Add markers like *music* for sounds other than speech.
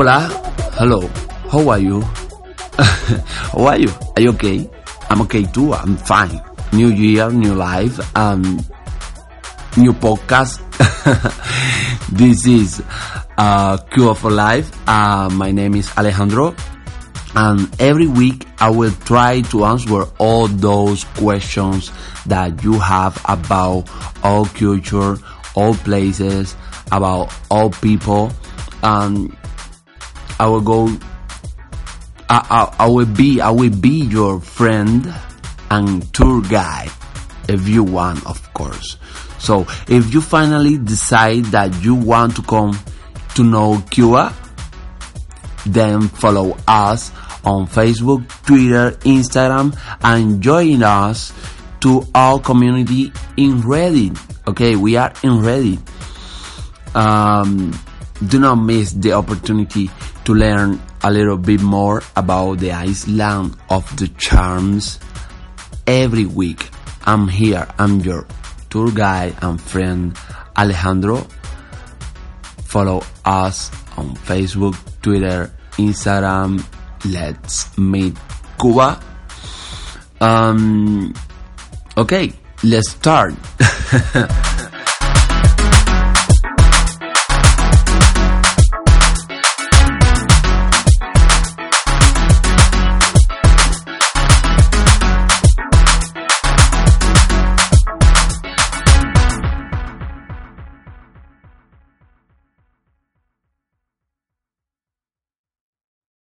Hola, hello, how are you? *laughs* how are you? Are you okay? I'm okay too, I'm fine. New year, new life, um, new podcast. *laughs* this is uh, Cure for Life. Uh, my name is Alejandro. And every week I will try to answer all those questions that you have about all culture, all places, about all people. And I will go I, I, I will be I will be your friend and tour guide if you want of course so if you finally decide that you want to come to know Cuba then follow us on Facebook, Twitter, Instagram, and join us to our community in Reddit. Okay, we are in Reddit. Um, do not miss the opportunity to learn a little bit more about the island of the charms. Every week, I'm here. I'm your tour guide and friend Alejandro. Follow us on Facebook, Twitter, Instagram. Let's meet Cuba. Um, okay, let's start. *laughs*